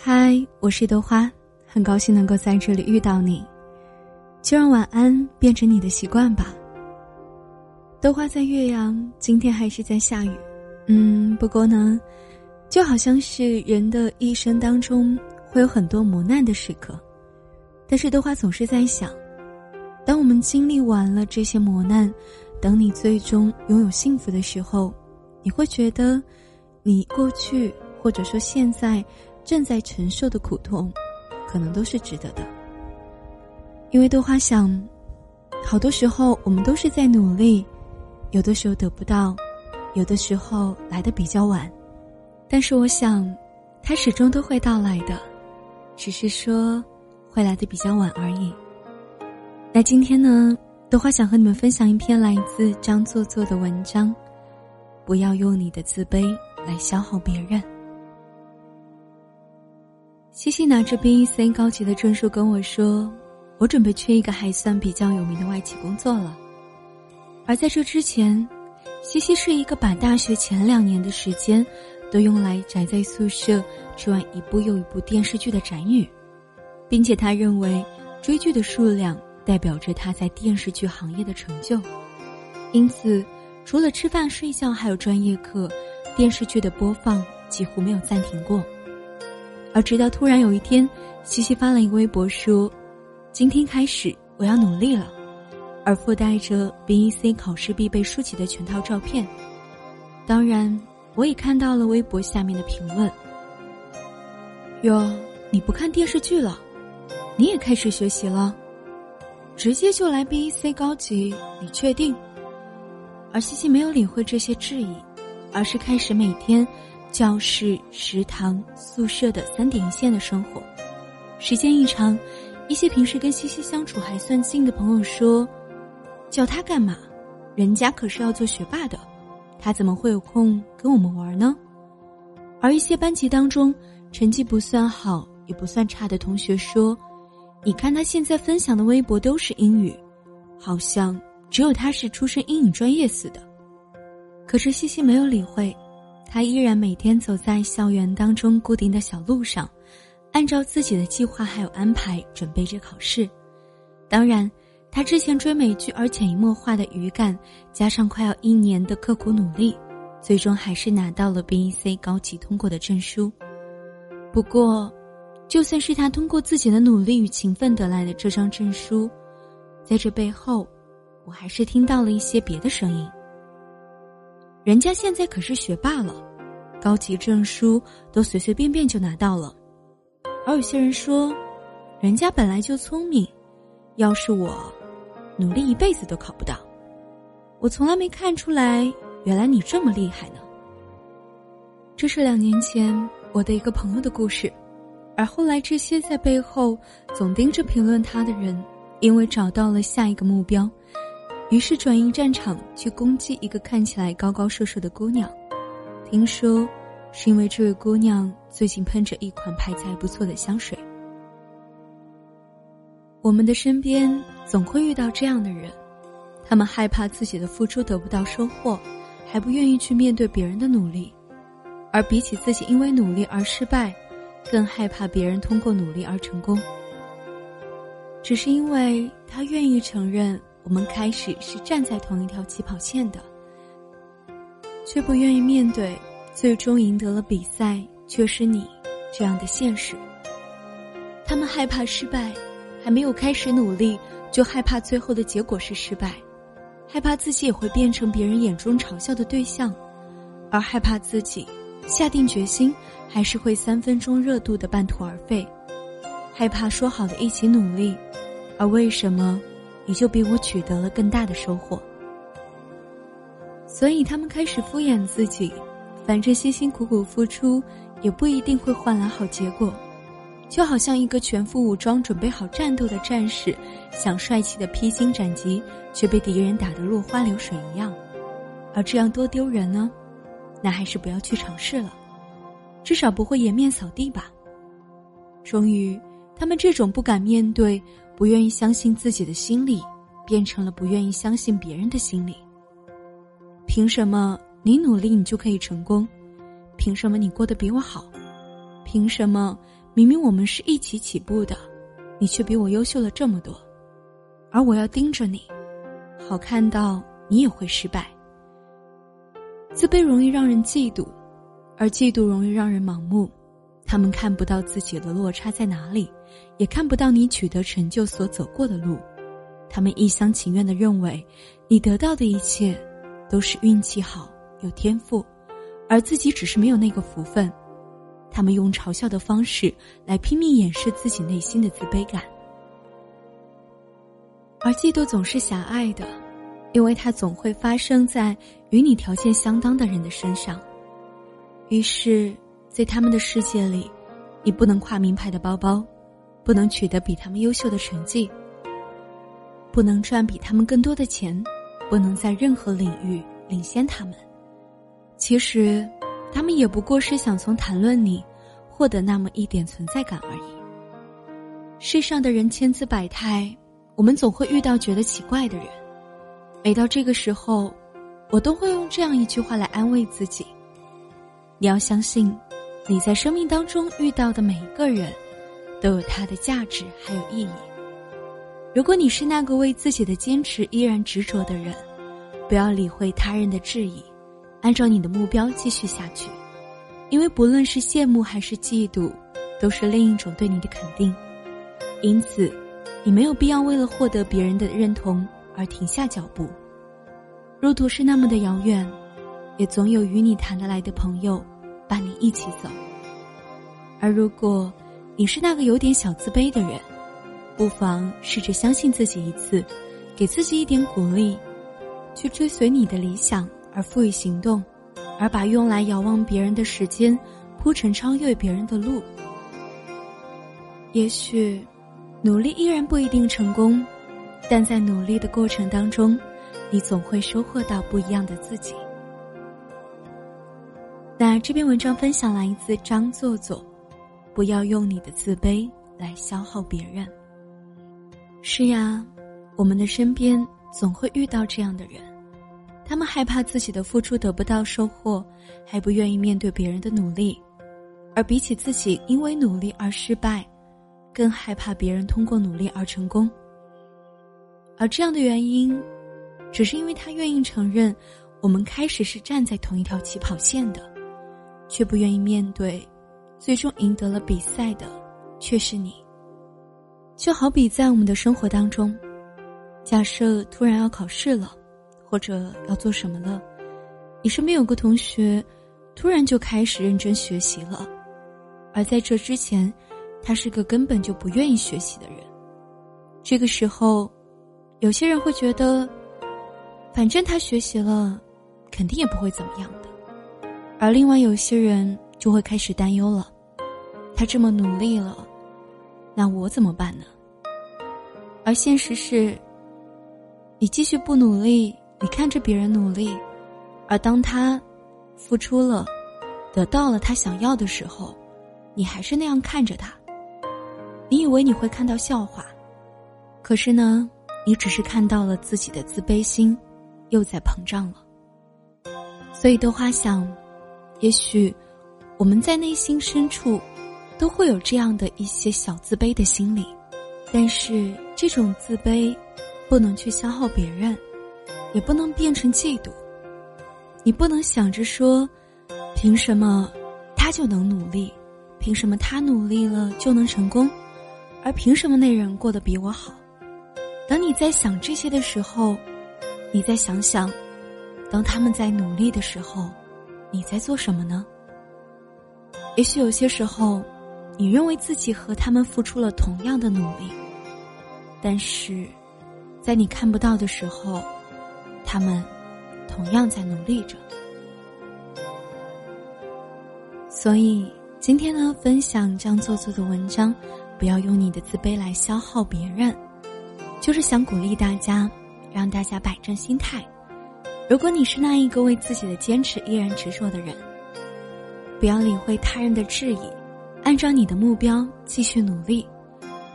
嗨，我是豆花，很高兴能够在这里遇到你。就让晚安变成你的习惯吧。豆花在岳阳，今天还是在下雨。嗯，不过呢，就好像是人的一生当中会有很多磨难的时刻，但是豆花总是在想，当我们经历完了这些磨难，等你最终拥有幸福的时候，你会觉得，你过去或者说现在。正在承受的苦痛，可能都是值得的。因为豆花想，好多时候我们都是在努力，有的时候得不到，有的时候来的比较晚，但是我想，它始终都会到来的，只是说会来的比较晚而已。那今天呢，豆花想和你们分享一篇来自张作作的文章：不要用你的自卑来消耗别人。西西拿着 BEC 高级的证书跟我说：“我准备去一个还算比较有名的外企工作了。”而在这之前，西西是一个把大学前两年的时间都用来宅在宿舍追完一部又一部电视剧的宅女，并且他认为追剧的数量代表着他在电视剧行业的成就，因此除了吃饭睡觉还有专业课，电视剧的播放几乎没有暂停过。而直到突然有一天，西西发了一个微博说：“今天开始我要努力了。”而附带着 BEC 考试必备书籍的全套照片。当然，我也看到了微博下面的评论：“哟，你不看电视剧了？你也开始学习了？直接就来 BEC 高级？你确定？”而西西没有理会这些质疑，而是开始每天。教室、食堂、宿舍的三点一线的生活，时间一长，一些平时跟西西相处还算近的朋友说：“叫他干嘛？人家可是要做学霸的，他怎么会有空跟我们玩呢？”而一些班级当中成绩不算好也不算差的同学说：“你看他现在分享的微博都是英语，好像只有他是出身英语专业似的。”可是西西没有理会。他依然每天走在校园当中固定的小路上，按照自己的计划还有安排准备着考试。当然，他之前追美剧而潜移默化的语感，加上快要一年的刻苦努力，最终还是拿到了 BEC 高级通过的证书。不过，就算是他通过自己的努力与勤奋得来的这张证书，在这背后，我还是听到了一些别的声音。人家现在可是学霸了，高级证书都随随便便就拿到了，而有些人说，人家本来就聪明，要是我，努力一辈子都考不到。我从来没看出来，原来你这么厉害呢。这是两年前我的一个朋友的故事，而后来这些在背后总盯着评论他的人，因为找到了下一个目标。于是转移战场去攻击一个看起来高高瘦瘦的姑娘，听说是因为这位姑娘最近喷着一款牌子还不错的香水。我们的身边总会遇到这样的人，他们害怕自己的付出得不到收获，还不愿意去面对别人的努力，而比起自己因为努力而失败，更害怕别人通过努力而成功。只是因为他愿意承认。我们开始是站在同一条起跑线的，却不愿意面对最终赢得了比赛却是你这样的现实。他们害怕失败，还没有开始努力就害怕最后的结果是失败，害怕自己也会变成别人眼中嘲笑的对象，而害怕自己下定决心还是会三分钟热度的半途而废，害怕说好的一起努力，而为什么？你就比我取得了更大的收获，所以他们开始敷衍自己，反正辛辛苦苦付出也不一定会换来好结果，就好像一个全副武装准备好战斗的战士，想帅气的披荆斩棘，却被敌人打得落花流水一样，而这样多丢人呢？那还是不要去尝试了，至少不会颜面扫地吧。终于，他们这种不敢面对。不愿意相信自己的心理，变成了不愿意相信别人的心理。凭什么你努力你就可以成功？凭什么你过得比我好？凭什么明明我们是一起起步的，你却比我优秀了这么多，而我要盯着你，好看到你也会失败。自卑容易让人嫉妒，而嫉妒容易让人盲目。他们看不到自己的落差在哪里，也看不到你取得成就所走过的路。他们一厢情愿的认为，你得到的一切都是运气好、有天赋，而自己只是没有那个福分。他们用嘲笑的方式来拼命掩饰自己内心的自卑感，而嫉妒总是狭隘的，因为它总会发生在与你条件相当的人的身上。于是。在他们的世界里，你不能挎名牌的包包，不能取得比他们优秀的成绩，不能赚比他们更多的钱，不能在任何领域领先他们。其实，他们也不过是想从谈论你获得那么一点存在感而已。世上的人千姿百态，我们总会遇到觉得奇怪的人。每到这个时候，我都会用这样一句话来安慰自己：你要相信。你在生命当中遇到的每一个人，都有他的价值还有意义。如果你是那个为自己的坚持依然执着的人，不要理会他人的质疑，按照你的目标继续下去。因为不论是羡慕还是嫉妒，都是另一种对你的肯定。因此，你没有必要为了获得别人的认同而停下脚步。路途是那么的遥远，也总有与你谈得来的朋友。伴你一起走。而如果你是那个有点小自卑的人，不妨试着相信自己一次，给自己一点鼓励，去追随你的理想而赋予行动，而把用来遥望别人的时间铺成超越别人的路。也许努力依然不一定成功，但在努力的过程当中，你总会收获到不一样的自己。那这篇文章分享来自张作作，不要用你的自卑来消耗别人。是呀，我们的身边总会遇到这样的人，他们害怕自己的付出得不到收获，还不愿意面对别人的努力，而比起自己因为努力而失败，更害怕别人通过努力而成功。而这样的原因，只是因为他愿意承认，我们开始是站在同一条起跑线的。却不愿意面对，最终赢得了比赛的却是你。就好比在我们的生活当中，假设突然要考试了，或者要做什么了，你身边有个同学，突然就开始认真学习了，而在这之前，他是个根本就不愿意学习的人。这个时候，有些人会觉得，反正他学习了，肯定也不会怎么样的。而另外有些人就会开始担忧了，他这么努力了，那我怎么办呢？而现实是，你继续不努力，你看着别人努力，而当他付出了，得到了他想要的时候，你还是那样看着他。你以为你会看到笑话，可是呢，你只是看到了自己的自卑心又在膨胀了。所以豆花想。也许，我们在内心深处，都会有这样的一些小自卑的心理，但是这种自卑，不能去消耗别人，也不能变成嫉妒。你不能想着说，凭什么他就能努力，凭什么他努力了就能成功，而凭什么那人过得比我好？当你在想这些的时候，你再想想，当他们在努力的时候。你在做什么呢？也许有些时候，你认为自己和他们付出了同样的努力，但是，在你看不到的时候，他们同样在努力着。所以今天呢，分享这样做作的文章，不要用你的自卑来消耗别人，就是想鼓励大家，让大家摆正心态。如果你是那一个为自己的坚持依然执着的人，不要理会他人的质疑，按照你的目标继续努力，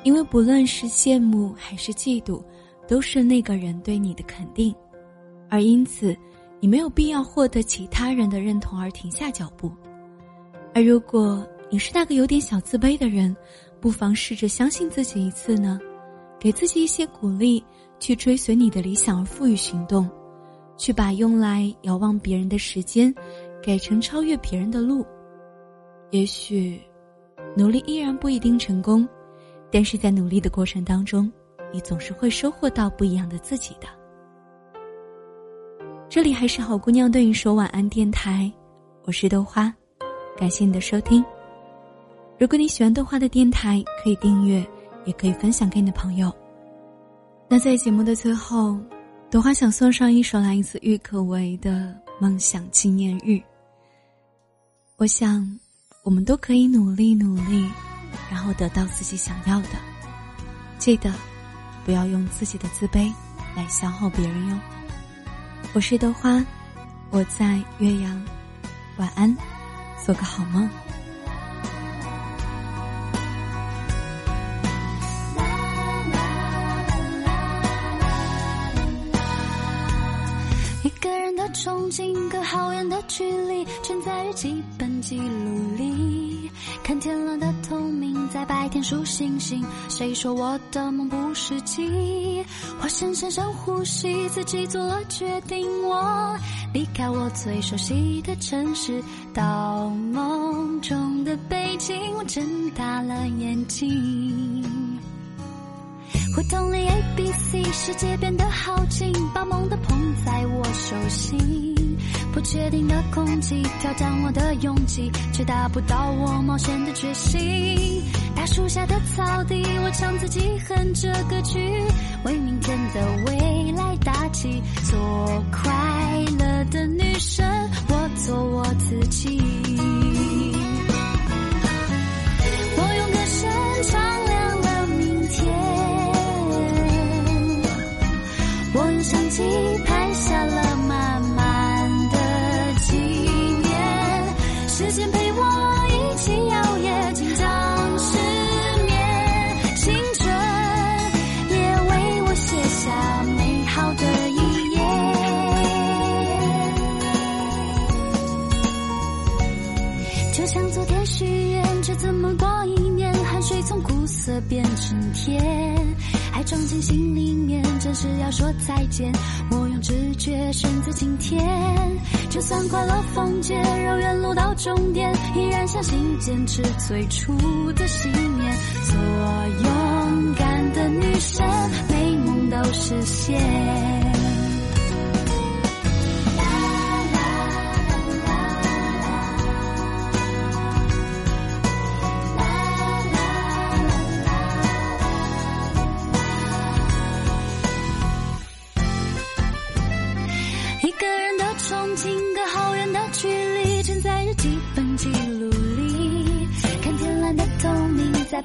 因为不论是羡慕还是嫉妒，都是那个人对你的肯定，而因此，你没有必要获得其他人的认同而停下脚步。而如果你是那个有点小自卑的人，不妨试着相信自己一次呢，给自己一些鼓励，去追随你的理想而赋予行动，去把用来遥望别人的时间，改成超越别人的路。也许，努力依然不一定成功，但是在努力的过程当中，你总是会收获到不一样的自己的。这里还是好姑娘对你说晚安电台，我是豆花，感谢你的收听。如果你喜欢豆花的电台，可以订阅，也可以分享给你的朋友。那在节目的最后，豆花想送上一首来自郁可唯的《梦想纪念日》。我想，我们都可以努力努力，然后得到自己想要的。记得，不要用自己的自卑来消耗别人哟。我是豆花，我在岳阳，晚安，做个好梦。隔好远的距离，全在日记本记录里。看天蓝的透明，在白天数星星。谁说我的梦不实际？我深深深呼吸，自己做了决定。我离开我最熟悉的城市，到梦中的北京。我睁大了眼睛。胡同里 A B C，世界变得好近，把梦都捧在我手心。不确定的空气挑战我的勇气，却达不到我冒险的决心。大树下的草地，我唱自己哼着歌曲，为明天的未来打气。做快乐的女生，我做我自己。就像昨天许愿，却怎么过一年，汗水从苦涩变成甜，爱装进心里面，真是要说再见。我用直觉选择今天，就算快乐封街，绕远路到终点，依然相信坚持最初的信念。做勇敢的女生，美梦都实现。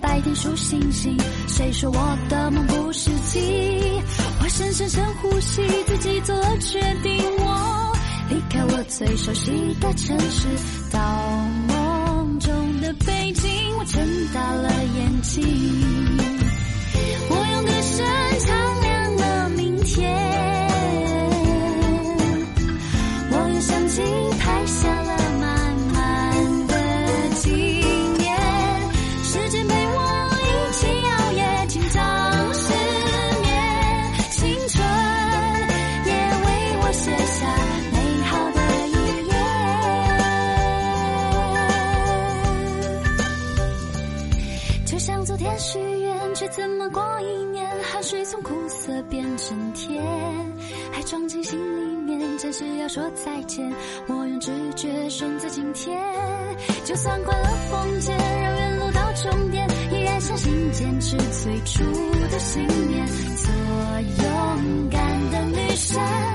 白天数星星。谁说我的梦不实际？我深深深呼吸，自己做决定。我离开我最熟悉的城市，到梦中的北京。我睁大了眼睛，我用歌声唱变成甜，还装进心里面，真是要说再见。我用直觉选择今天，就算快乐封街，绕远路到终点，依然相信坚持最初的信念。做勇敢的女生。